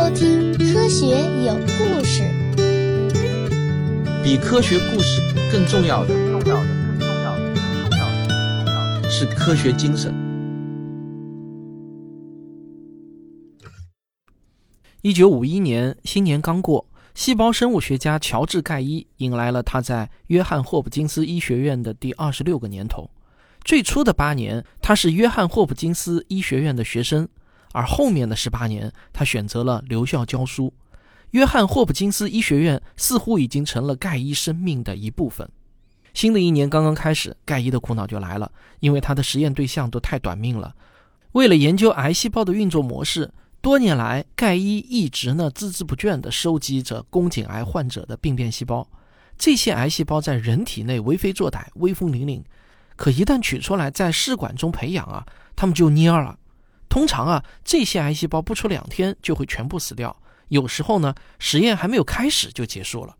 收听《科学有故事》。比科学故事更重要的，重要的，更重要的，更重要的，更重要的是科学精神。一九五一年，新年刚过，细胞生物学家乔治·盖伊迎来了他在约翰霍普金斯医学院的第二十六个年头。最初的八年，他是约翰霍普金斯医学院的学生。而后面的十八年，他选择了留校教书。约翰霍普金斯医学院似乎已经成了盖伊生命的一部分。新的一年刚刚开始，盖伊的苦恼就来了，因为他的实验对象都太短命了。为了研究癌细胞的运作模式，多年来盖伊一直呢孜孜不倦地收集着宫颈癌患者的病变细胞。这些癌细胞在人体内为非作歹、威风凛凛，可一旦取出来在试管中培养啊，他们就蔫了。通常啊，这些癌细胞不出两天就会全部死掉。有时候呢，实验还没有开始就结束了。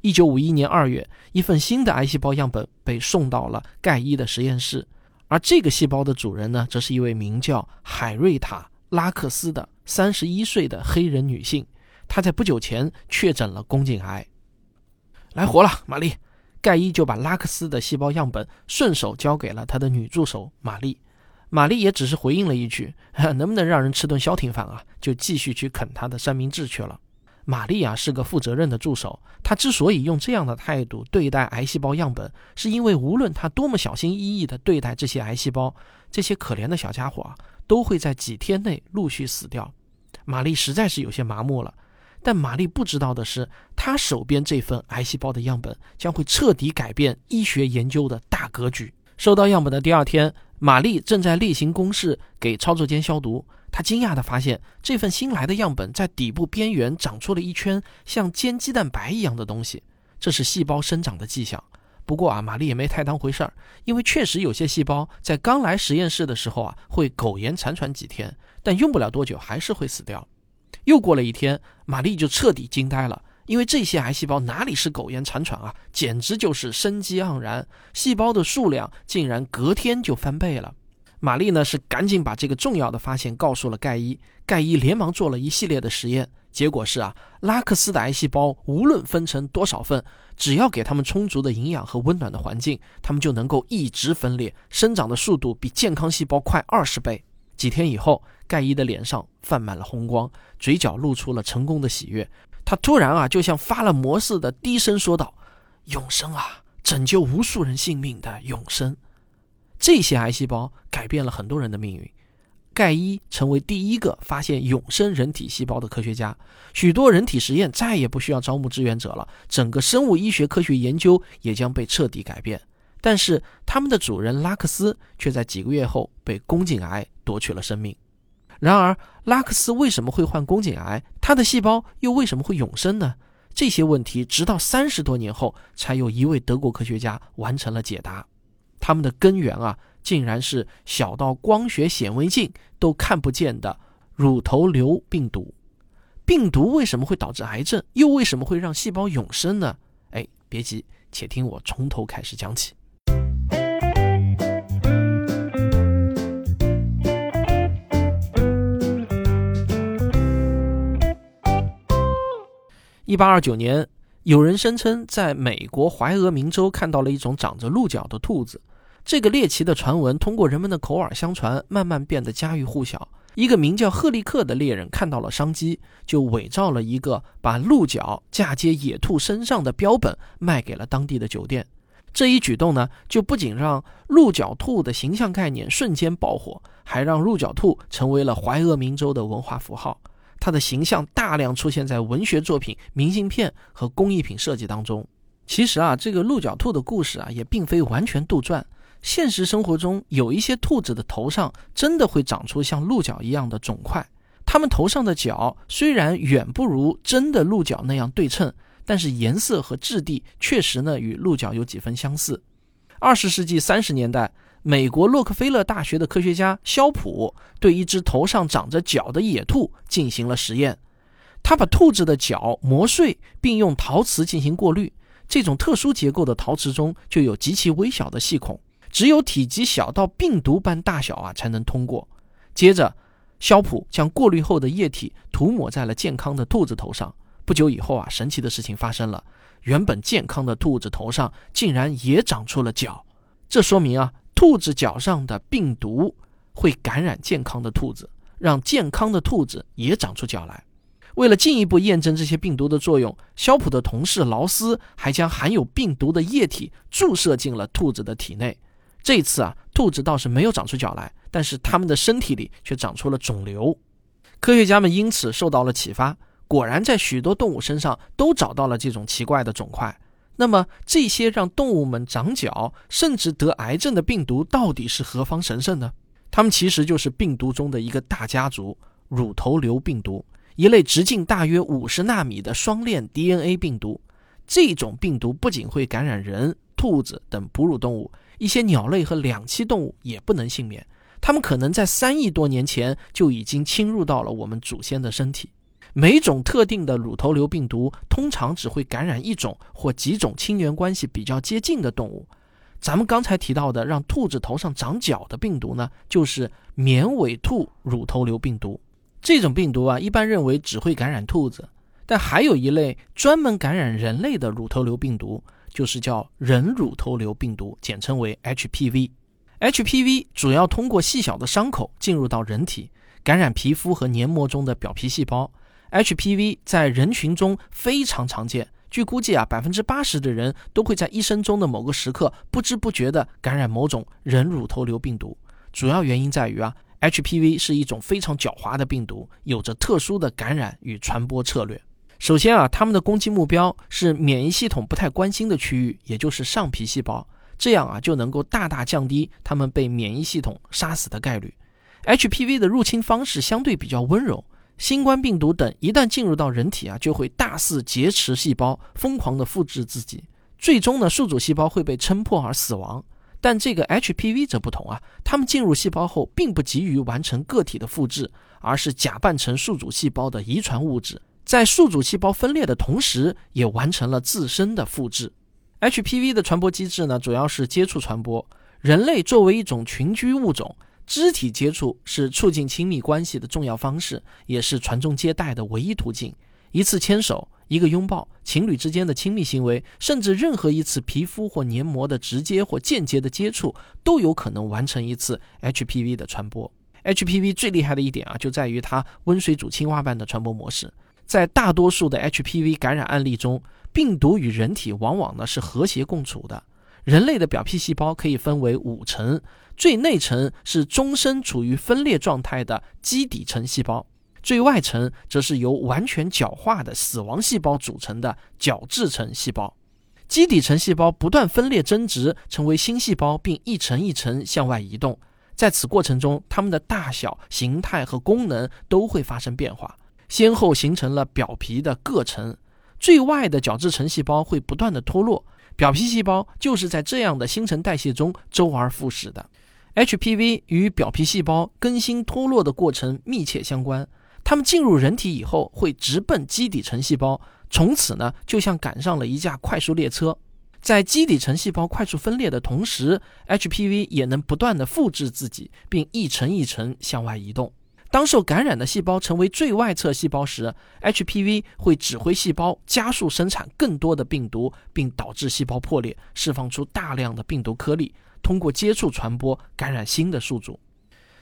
一九五一年二月，一份新的癌细胞样本被送到了盖伊的实验室，而这个细胞的主人呢，则是一位名叫海瑞塔·拉克斯的三十一岁的黑人女性。她在不久前确诊了宫颈癌。来活了，玛丽。盖伊就把拉克斯的细胞样本顺手交给了他的女助手玛丽。玛丽也只是回应了一句：“ 能不能让人吃顿消停饭啊？”就继续去啃他的三明治去了。玛丽啊是个负责任的助手，她之所以用这样的态度对待癌细胞样本，是因为无论她多么小心翼翼地对待这些癌细胞，这些可怜的小家伙啊都会在几天内陆续死掉。玛丽实在是有些麻木了，但玛丽不知道的是，她手边这份癌细胞的样本将会彻底改变医学研究的大格局。收到样本的第二天。玛丽正在例行公事给操作间消毒，她惊讶地发现这份新来的样本在底部边缘长出了一圈像煎鸡蛋白一样的东西，这是细胞生长的迹象。不过啊，玛丽也没太当回事儿，因为确实有些细胞在刚来实验室的时候啊会苟延残喘几天，但用不了多久还是会死掉。又过了一天，玛丽就彻底惊呆了。因为这些癌细胞哪里是苟延残喘啊，简直就是生机盎然，细胞的数量竟然隔天就翻倍了。玛丽呢是赶紧把这个重要的发现告诉了盖伊，盖伊连忙做了一系列的实验，结果是啊，拉克斯的癌细胞无论分成多少份，只要给他们充足的营养和温暖的环境，他们就能够一直分裂，生长的速度比健康细胞快二十倍。几天以后，盖伊的脸上泛满了红光，嘴角露出了成功的喜悦。他突然啊，就像发了魔似的，低声说道：“永生啊，拯救无数人性命的永生。”这些癌细胞改变了很多人的命运。盖伊成为第一个发现永生人体细胞的科学家，许多人体实验再也不需要招募志愿者了，整个生物医学科学研究也将被彻底改变。但是，他们的主人拉克斯却在几个月后被宫颈癌夺去了生命。然而，拉克斯为什么会患宫颈癌？他的细胞又为什么会永生呢？这些问题直到三十多年后，才有一位德国科学家完成了解答。他们的根源啊，竟然是小到光学显微镜都看不见的乳头瘤病毒。病毒为什么会导致癌症？又为什么会让细胞永生呢？哎，别急，且听我从头开始讲起。一八二九年，有人声称在美国怀俄明州看到了一种长着鹿角的兔子。这个猎奇的传闻通过人们的口耳相传，慢慢变得家喻户晓。一个名叫赫利克的猎人看到了商机，就伪造了一个把鹿角嫁接野兔身上的标本，卖给了当地的酒店。这一举动呢，就不仅让鹿角兔的形象概念瞬间爆火，还让鹿角兔成为了怀俄明州的文化符号。他的形象大量出现在文学作品、明信片和工艺品设计当中。其实啊，这个鹿角兔的故事啊，也并非完全杜撰。现实生活中，有一些兔子的头上真的会长出像鹿角一样的肿块。它们头上的角虽然远不如真的鹿角那样对称，但是颜色和质地确实呢与鹿角有几分相似。二十世纪三十年代。美国洛克菲勒大学的科学家肖普对一只头上长着角的野兔进行了实验。他把兔子的角磨碎，并用陶瓷进行过滤。这种特殊结构的陶瓷中就有极其微小的细孔，只有体积小到病毒般大小啊才能通过。接着，肖普将过滤后的液体涂抹在了健康的兔子头上。不久以后啊，神奇的事情发生了，原本健康的兔子头上竟然也长出了角。这说明啊，兔子脚上的病毒会感染健康的兔子，让健康的兔子也长出脚来。为了进一步验证这些病毒的作用，肖普的同事劳斯还将含有病毒的液体注射进了兔子的体内。这次啊，兔子倒是没有长出脚来，但是它们的身体里却长出了肿瘤。科学家们因此受到了启发，果然在许多动物身上都找到了这种奇怪的肿块。那么，这些让动物们长脚甚至得癌症的病毒到底是何方神圣呢？它们其实就是病毒中的一个大家族——乳头瘤病毒，一类直径大约五十纳米的双链 DNA 病毒。这种病毒不仅会感染人、兔子等哺乳动物。一些鸟类和两栖动物也不能幸免，它们可能在三亿多年前就已经侵入到了我们祖先的身体。每种特定的乳头瘤病毒通常只会感染一种或几种亲缘关系比较接近的动物。咱们刚才提到的让兔子头上长角的病毒呢，就是绵尾兔乳头瘤病毒。这种病毒啊，一般认为只会感染兔子，但还有一类专门感染人类的乳头瘤病毒。就是叫人乳头瘤病毒，简称为 HPV。HPV 主要通过细小的伤口进入到人体，感染皮肤和黏膜中的表皮细胞。HPV 在人群中非常常见，据估计啊，百分之八十的人都会在一生中的某个时刻不知不觉地感染某种人乳头瘤病毒。主要原因在于啊，HPV 是一种非常狡猾的病毒，有着特殊的感染与传播策略。首先啊，他们的攻击目标是免疫系统不太关心的区域，也就是上皮细胞，这样啊就能够大大降低他们被免疫系统杀死的概率。HPV 的入侵方式相对比较温柔，新冠病毒等一旦进入到人体啊，就会大肆劫持细胞，疯狂的复制自己，最终呢，宿主细胞会被撑破而死亡。但这个 HPV 则不同啊，它们进入细胞后，并不急于完成个体的复制，而是假扮成宿主细胞的遗传物质。在宿主细胞分裂的同时，也完成了自身的复制。HPV 的传播机制呢，主要是接触传播。人类作为一种群居物种，肢体接触是促进亲密关系的重要方式，也是传宗接代的唯一途径。一次牵手，一个拥抱，情侣之间的亲密行为，甚至任何一次皮肤或黏膜的直接或间接的接触，都有可能完成一次 HPV 的传播。HPV 最厉害的一点啊，就在于它温水煮青蛙般的传播模式。在大多数的 HPV 感染案例中，病毒与人体往往呢是和谐共处的。人类的表皮细胞可以分为五层，最内层是终身处于分裂状态的基底层细胞，最外层则是由完全角化的死亡细胞组成的角质层细胞。基底层细胞不断分裂增殖，成为新细胞，并一层一层向外移动。在此过程中，它们的大小、形态和功能都会发生变化。先后形成了表皮的各层，最外的角质层细胞会不断的脱落，表皮细胞就是在这样的新陈代谢中周而复始的。HPV 与表皮细胞更新脱落的过程密切相关，它们进入人体以后会直奔基底层细胞，从此呢就像赶上了一架快速列车，在基底层细胞快速分裂的同时，HPV 也能不断的复制自己，并一层一层向外移动。当受感染的细胞成为最外侧细胞时，HPV 会指挥细胞加速生产更多的病毒，并导致细胞破裂，释放出大量的病毒颗粒，通过接触传播感染新的宿主。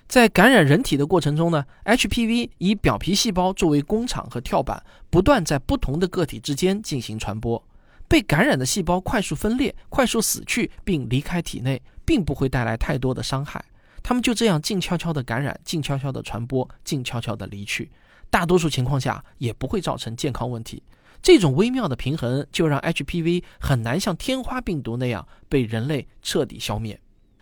在感染人体的过程中呢，HPV 以表皮细胞作为工厂和跳板，不断在不同的个体之间进行传播。被感染的细胞快速分裂、快速死去并离开体内，并不会带来太多的伤害。他们就这样静悄悄地感染，静悄悄地传播，静悄悄地离去。大多数情况下也不会造成健康问题。这种微妙的平衡，就让 HPV 很难像天花病毒那样被人类彻底消灭。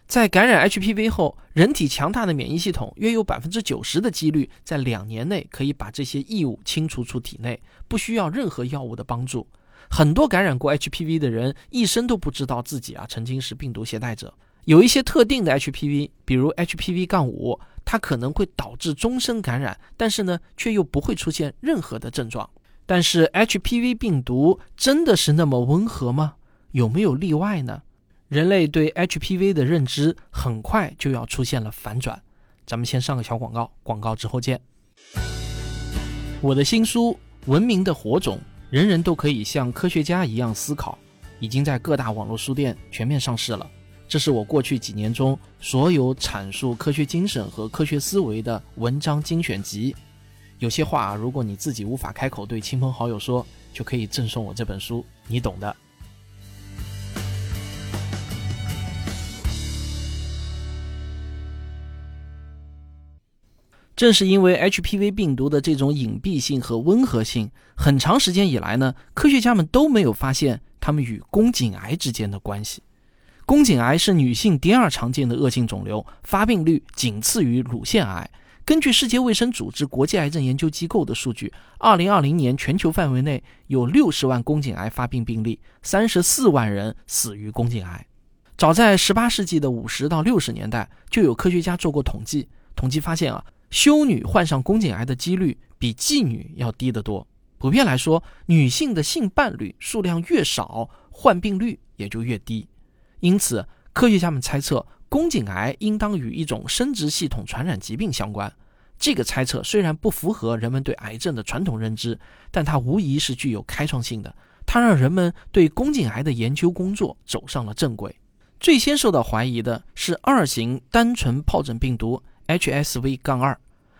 在感染 HPV 后，人体强大的免疫系统约有百分之九十的几率在两年内可以把这些异物清除出体内，不需要任何药物的帮助。很多感染过 HPV 的人一生都不知道自己啊曾经是病毒携带者。有一些特定的 HPV，比如 HPV- 杠五，它可能会导致终身感染，但是呢，却又不会出现任何的症状。但是 HPV 病毒真的是那么温和吗？有没有例外呢？人类对 HPV 的认知很快就要出现了反转。咱们先上个小广告，广告之后见。我的新书《文明的火种》，人人都可以像科学家一样思考，已经在各大网络书店全面上市了。这是我过去几年中所有阐述科学精神和科学思维的文章精选集。有些话，如果你自己无法开口对亲朋好友说，就可以赠送我这本书，你懂的。正是因为 HPV 病毒的这种隐蔽性和温和性，很长时间以来呢，科学家们都没有发现它们与宫颈癌之间的关系。宫颈癌是女性第二常见的恶性肿瘤，发病率仅次于乳腺癌。根据世界卫生组织国际癌症研究机构的数据，2020年全球范围内有60万宫颈癌发病病例，34万人死于宫颈癌。早在18世纪的50到60年代，就有科学家做过统计，统计发现啊。修女患上宫颈癌的几率比妓女要低得多。普遍来说，女性的性伴侣数量越少，患病率也就越低。因此，科学家们猜测宫颈癌应当与一种生殖系统传染疾病相关。这个猜测虽然不符合人们对癌症的传统认知，但它无疑是具有开创性的。它让人们对宫颈癌的研究工作走上了正轨。最先受到怀疑的是二型单纯疱疹病毒。HSV- 杠二，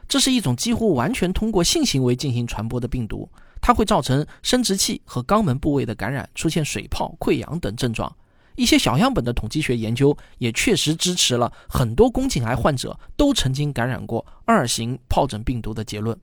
这是一种几乎完全通过性行为进行传播的病毒，它会造成生殖器和肛门部位的感染，出现水泡、溃疡等症状。一些小样本的统计学研究也确实支持了很多宫颈癌患者都曾经感染过二型疱疹病毒的结论。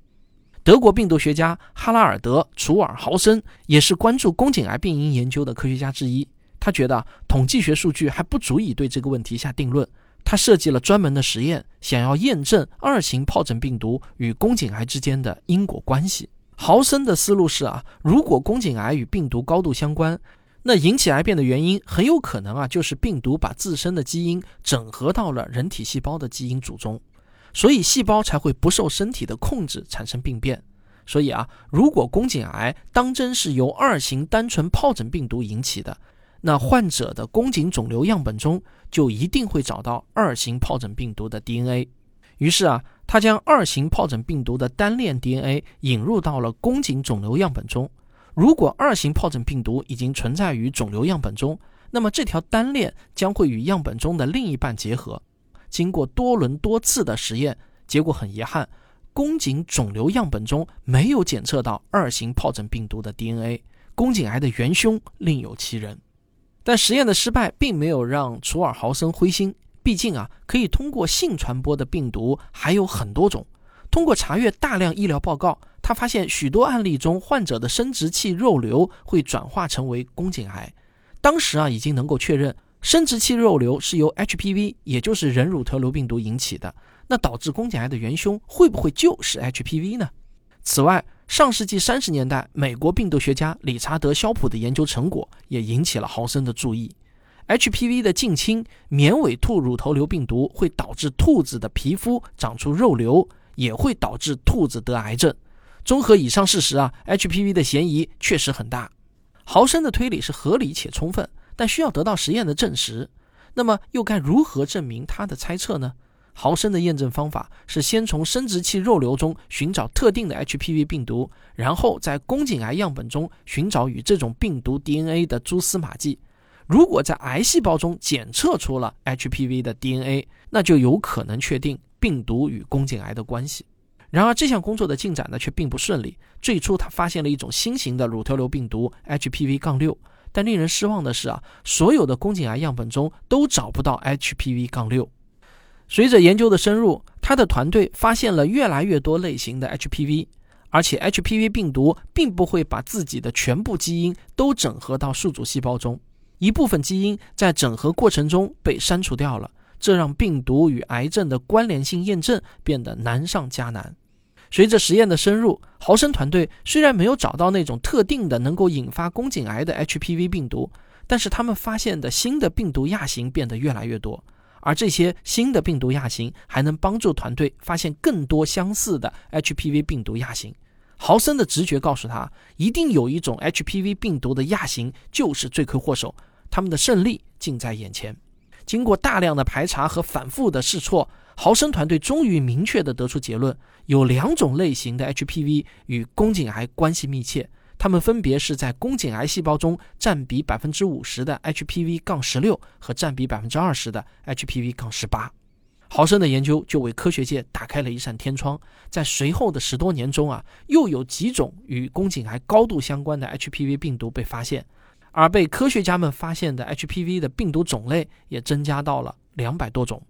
德国病毒学家哈拉尔德·楚尔豪森也是关注宫颈癌病因研究的科学家之一，他觉得统计学数据还不足以对这个问题下定论。他设计了专门的实验，想要验证二型疱疹病毒与宫颈癌之间的因果关系。豪森的思路是啊，如果宫颈癌与病毒高度相关，那引起癌变的原因很有可能啊，就是病毒把自身的基因整合到了人体细胞的基因组中，所以细胞才会不受身体的控制产生病变。所以啊，如果宫颈癌当真是由二型单纯疱疹病毒引起的，那患者的宫颈肿瘤样本中就一定会找到二型疱疹病毒的 DNA。于是啊，他将二型疱疹病毒的单链 DNA 引入到了宫颈肿瘤样本中。如果二型疱疹病毒已经存在于肿瘤样本中，那么这条单链将会与样本中的另一半结合。经过多轮多次的实验，结果很遗憾，宫颈肿瘤样本中没有检测到二型疱疹病毒的 DNA。宫颈癌的元凶另有其人。但实验的失败并没有让楚尔豪森灰心，毕竟啊，可以通过性传播的病毒还有很多种。通过查阅大量医疗报告，他发现许多案例中患者的生殖器肉瘤会转化成为宫颈癌。当时啊，已经能够确认生殖器肉瘤是由 HPV，也就是人乳头瘤病毒引起的。那导致宫颈癌的元凶会不会就是 HPV 呢？此外，上世纪三十年代，美国病毒学家理查德·肖普的研究成果也引起了豪森的注意。HPV 的近亲绵尾兔乳头瘤病毒会导致兔子的皮肤长出肉瘤，也会导致兔子得癌症。综合以上事实啊，HPV 的嫌疑确实很大。豪森的推理是合理且充分，但需要得到实验的证实。那么，又该如何证明他的猜测呢？豪森的验证方法是先从生殖器肉瘤中寻找特定的 HPV 病毒，然后在宫颈癌样本中寻找与这种病毒 DNA 的蛛丝马迹。如果在癌细胞中检测出了 HPV 的 DNA，那就有可能确定病毒与宫颈癌的关系。然而，这项工作的进展呢却并不顺利。最初，他发现了一种新型的乳头瘤病毒 HPV 杠6但令人失望的是啊，所有的宫颈癌样本中都找不到 HPV 杠6。随着研究的深入，他的团队发现了越来越多类型的 HPV，而且 HPV 病毒并不会把自己的全部基因都整合到宿主细胞中，一部分基因在整合过程中被删除掉了，这让病毒与癌症的关联性验证变得难上加难。随着实验的深入，豪森团队虽然没有找到那种特定的能够引发宫颈癌的 HPV 病毒，但是他们发现的新的病毒亚型变得越来越多。而这些新的病毒亚型还能帮助团队发现更多相似的 HPV 病毒亚型。豪森的直觉告诉他，一定有一种 HPV 病毒的亚型就是罪魁祸首，他们的胜利近在眼前。经过大量的排查和反复的试错，豪生团队终于明确地得出结论：有两种类型的 HPV 与宫颈癌关系密切，它们分别是在宫颈癌细胞中占比百分之五十的 HPV 杠十六和占比百分之二十的 HPV 杠十八。豪生的研究就为科学界打开了一扇天窗，在随后的十多年中啊，又有几种与宫颈癌高度相关的 HPV 病毒被发现，而被科学家们发现的 HPV 的病毒种类也增加到了两百多种。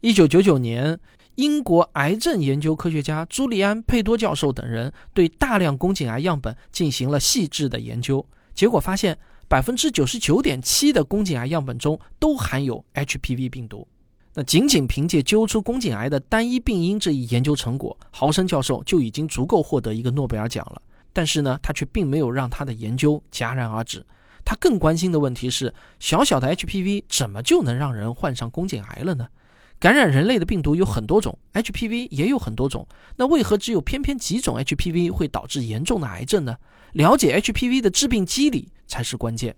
一九九九年，英国癌症研究科学家朱利安·佩多教授等人对大量宫颈癌样本进行了细致的研究，结果发现百分之九十九点七的宫颈癌样本中都含有 HPV 病毒。那仅仅凭借揪出宫颈癌的单一病因这一研究成果，豪生教授就已经足够获得一个诺贝尔奖了。但是呢，他却并没有让他的研究戛然而止。他更关心的问题是：小小的 HPV 怎么就能让人患上宫颈癌了呢？感染人类的病毒有很多种，HPV 也有很多种。那为何只有偏偏几种 HPV 会导致严重的癌症呢？了解 HPV 的致病机理才是关键。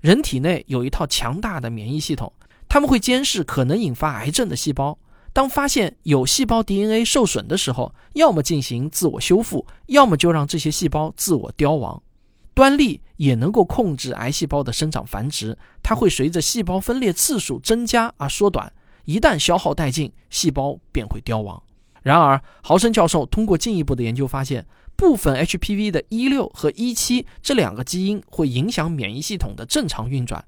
人体内有一套强大的免疫系统。他们会监视可能引发癌症的细胞，当发现有细胞 DNA 受损的时候，要么进行自我修复，要么就让这些细胞自我凋亡。端粒也能够控制癌细胞的生长繁殖，它会随着细胞分裂次数增加而缩短，一旦消耗殆尽，细胞便会凋亡。然而，豪生教授通过进一步的研究发现，部分 HPV 的一六和一七这两个基因会影响免疫系统的正常运转。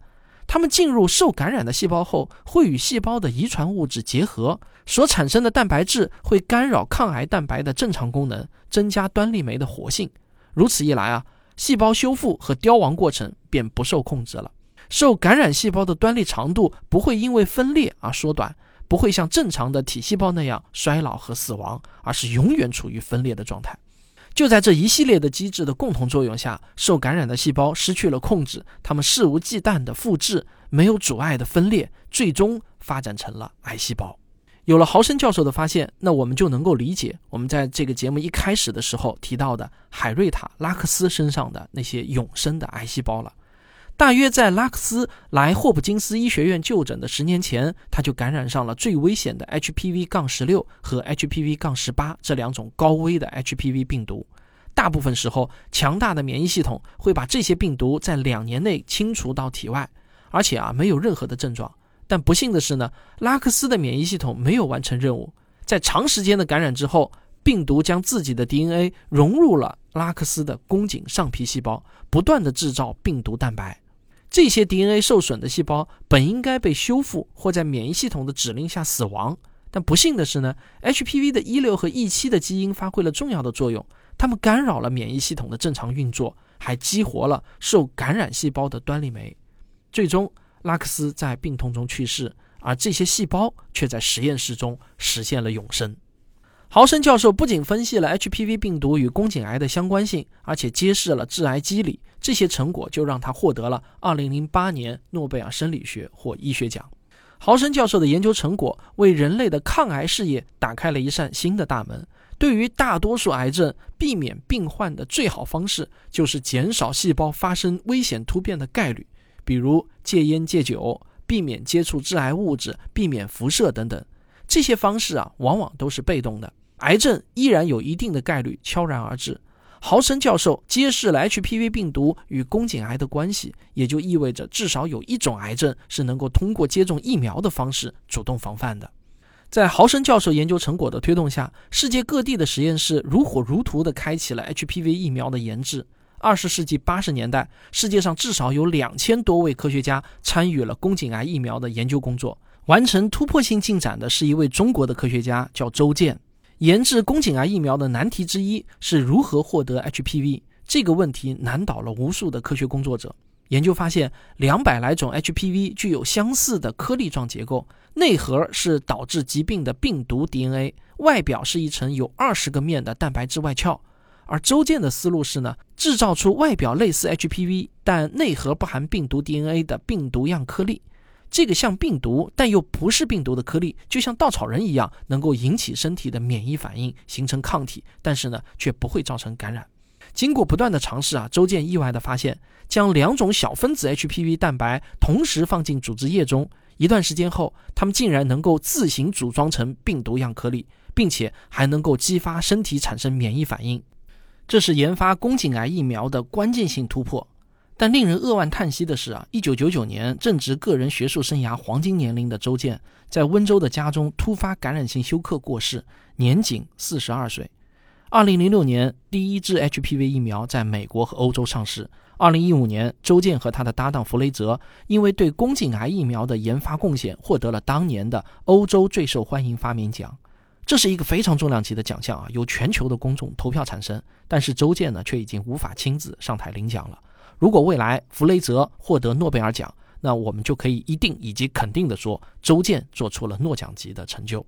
它们进入受感染的细胞后，会与细胞的遗传物质结合，所产生的蛋白质会干扰抗癌蛋白的正常功能，增加端粒酶的活性。如此一来啊，细胞修复和凋亡过程便不受控制了。受感染细胞的端粒长度不会因为分裂而缩短，不会像正常的体细胞那样衰老和死亡，而是永远处于分裂的状态。就在这一系列的机制的共同作用下，受感染的细胞失去了控制，它们肆无忌惮地复制，没有阻碍的分裂，最终发展成了癌细胞。有了豪生教授的发现，那我们就能够理解我们在这个节目一开始的时候提到的海瑞塔·拉克斯身上的那些永生的癌细胞了。大约在拉克斯来霍普金斯医学院就诊的十年前，他就感染上了最危险的 HPV- 杠十六和 HPV- 杠十八这两种高危的 HPV 病毒。大部分时候，强大的免疫系统会把这些病毒在两年内清除到体外，而且啊没有任何的症状。但不幸的是呢，拉克斯的免疫系统没有完成任务，在长时间的感染之后，病毒将自己的 DNA 融入了拉克斯的宫颈上皮细胞，不断的制造病毒蛋白。这些 DNA 受损的细胞本应该被修复或在免疫系统的指令下死亡，但不幸的是呢，HPV 的一六和 E 七的基因发挥了重要的作用，它们干扰了免疫系统的正常运作，还激活了受感染细胞的端粒酶。最终，拉克斯在病痛中去世，而这些细胞却在实验室中实现了永生。豪生教授不仅分析了 HPV 病毒与宫颈癌的相关性，而且揭示了致癌机理。这些成果就让他获得了2008年诺贝尔生理学或医学奖。豪生教授的研究成果为人类的抗癌事业打开了一扇新的大门。对于大多数癌症，避免病患的最好方式就是减少细胞发生危险突变的概率，比如戒烟戒酒、避免接触致癌物质、避免辐射等等。这些方式啊，往往都是被动的。癌症依然有一定的概率悄然而至。豪生教授揭示了 HPV 病毒与宫颈癌的关系，也就意味着至少有一种癌症是能够通过接种疫苗的方式主动防范的。在豪生教授研究成果的推动下，世界各地的实验室如火如荼地开启了 HPV 疫苗的研制。二十世纪八十年代，世界上至少有两千多位科学家参与了宫颈癌疫苗的研究工作。完成突破性进展的是一位中国的科学家，叫周健。研制宫颈癌疫苗的难题之一是如何获得 HPV。这个问题难倒了无数的科学工作者。研究发现，两百来种 HPV 具有相似的颗粒状结构，内核是导致疾病的病毒 DNA，外表是一层有二十个面的蛋白质外壳。而周健的思路是呢，制造出外表类似 HPV，但内核不含病毒 DNA 的病毒样颗粒。这个像病毒但又不是病毒的颗粒，就像稻草人一样，能够引起身体的免疫反应，形成抗体，但是呢，却不会造成感染。经过不断的尝试啊，周健意外的发现，将两种小分子 HPV 蛋白同时放进组织液中，一段时间后，它们竟然能够自行组装成病毒样颗粒，并且还能够激发身体产生免疫反应。这是研发宫颈癌疫苗的关键性突破。但令人扼腕叹息的是啊，一九九九年正值个人学术生涯黄金年龄的周健，在温州的家中突发感染性休克过世，年仅四十二岁。二零零六年，第一支 HPV 疫苗在美国和欧洲上市。二零一五年，周健和他的搭档弗雷泽因为对宫颈癌疫苗的研发贡献，获得了当年的欧洲最受欢迎发明奖。这是一个非常重量级的奖项啊，由全球的公众投票产生。但是周健呢，却已经无法亲自上台领奖了。如果未来弗雷泽获得诺贝尔奖，那我们就可以一定以及肯定的说，周健做出了诺奖级的成就。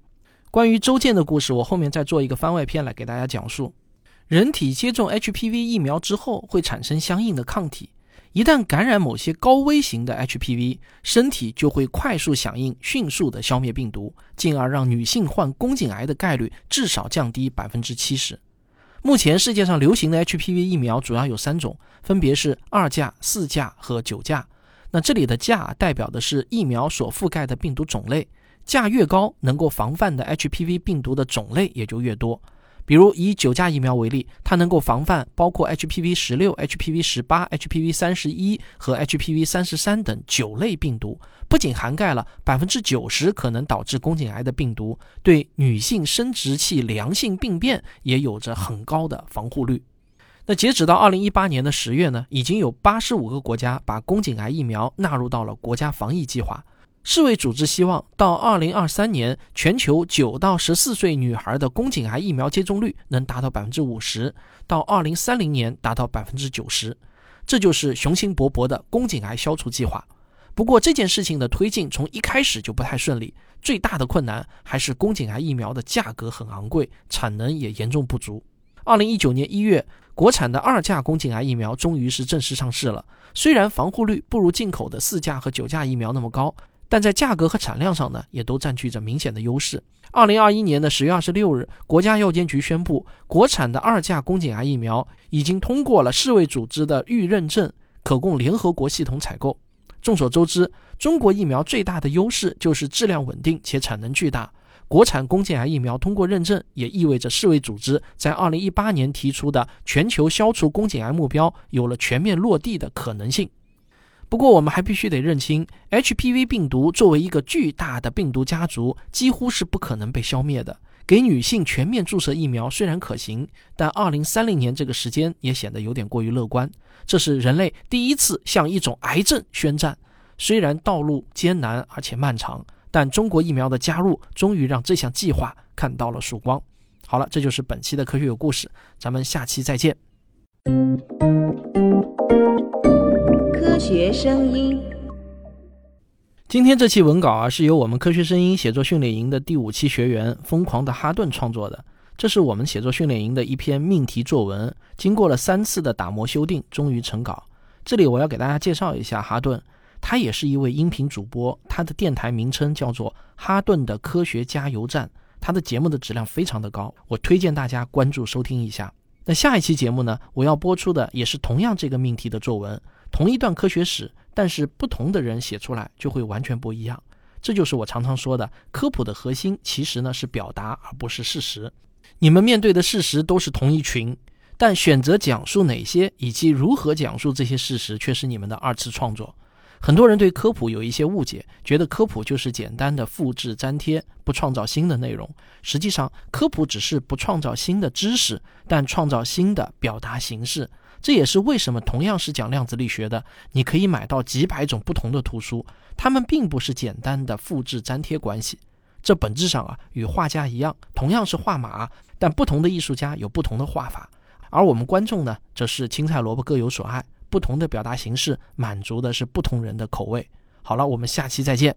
关于周健的故事，我后面再做一个番外篇来给大家讲述。人体接种 HPV 疫苗之后会产生相应的抗体，一旦感染某些高危型的 HPV，身体就会快速响应，迅速的消灭病毒，进而让女性患宫颈癌的概率至少降低百分之七十。目前世界上流行的 HPV 疫苗主要有三种，分别是二价、四价和九价。那这里的价代表的是疫苗所覆盖的病毒种类，价越高，能够防范的 HPV 病毒的种类也就越多。比如以九价疫苗为例，它能够防范包括 HPV 十六、HPV 十八、HPV 三十一和 HPV 三十三等九类病毒，不仅涵盖了百分之九十可能导致宫颈癌的病毒，对女性生殖器良性病变也有着很高的防护率。那截止到二零一八年的十月呢，已经有八十五个国家把宫颈癌疫苗纳入到了国家防疫计划。世卫组织希望到二零二三年，全球九到十四岁女孩的宫颈癌疫苗接种率能达到百分之五十，到二零三零年达到百分之九十，这就是雄心勃勃的宫颈癌消除计划。不过这件事情的推进从一开始就不太顺利，最大的困难还是宫颈癌疫苗的价格很昂贵，产能也严重不足。二零一九年一月，国产的二价宫颈癌疫苗终于是正式上市了，虽然防护率不如进口的四价和九价疫苗那么高。但在价格和产量上呢，也都占据着明显的优势。二零二一年的十月二十六日，国家药监局宣布，国产的二价宫颈癌疫苗已经通过了世卫组织的预认证，可供联合国系统采购。众所周知，中国疫苗最大的优势就是质量稳定且产能巨大。国产宫颈癌疫苗通过认证，也意味着世卫组织在二零一八年提出的全球消除宫颈癌目标有了全面落地的可能性。不过，我们还必须得认清，HPV 病毒作为一个巨大的病毒家族，几乎是不可能被消灭的。给女性全面注射疫苗虽然可行，但2030年这个时间也显得有点过于乐观。这是人类第一次向一种癌症宣战，虽然道路艰难而且漫长，但中国疫苗的加入终于让这项计划看到了曙光。好了，这就是本期的科学有故事，咱们下期再见。科学声音。今天这期文稿啊，是由我们科学声音写作训练营的第五期学员疯狂的哈顿创作的。这是我们写作训练营的一篇命题作文，经过了三次的打磨修订，终于成稿。这里我要给大家介绍一下哈顿，他也是一位音频主播，他的电台名称叫做哈顿的科学加油站，他的节目的质量非常的高，我推荐大家关注收听一下。那下一期节目呢，我要播出的也是同样这个命题的作文。同一段科学史，但是不同的人写出来就会完全不一样。这就是我常常说的，科普的核心其实呢是表达，而不是事实。你们面对的事实都是同一群，但选择讲述哪些以及如何讲述这些事实，却是你们的二次创作。很多人对科普有一些误解，觉得科普就是简单的复制粘贴，不创造新的内容。实际上，科普只是不创造新的知识，但创造新的表达形式。这也是为什么同样是讲量子力学的，你可以买到几百种不同的图书，它们并不是简单的复制粘贴关系。这本质上啊，与画家一样，同样是画马，但不同的艺术家有不同的画法，而我们观众呢，则是青菜萝卜各有所爱，不同的表达形式满足的是不同人的口味。好了，我们下期再见。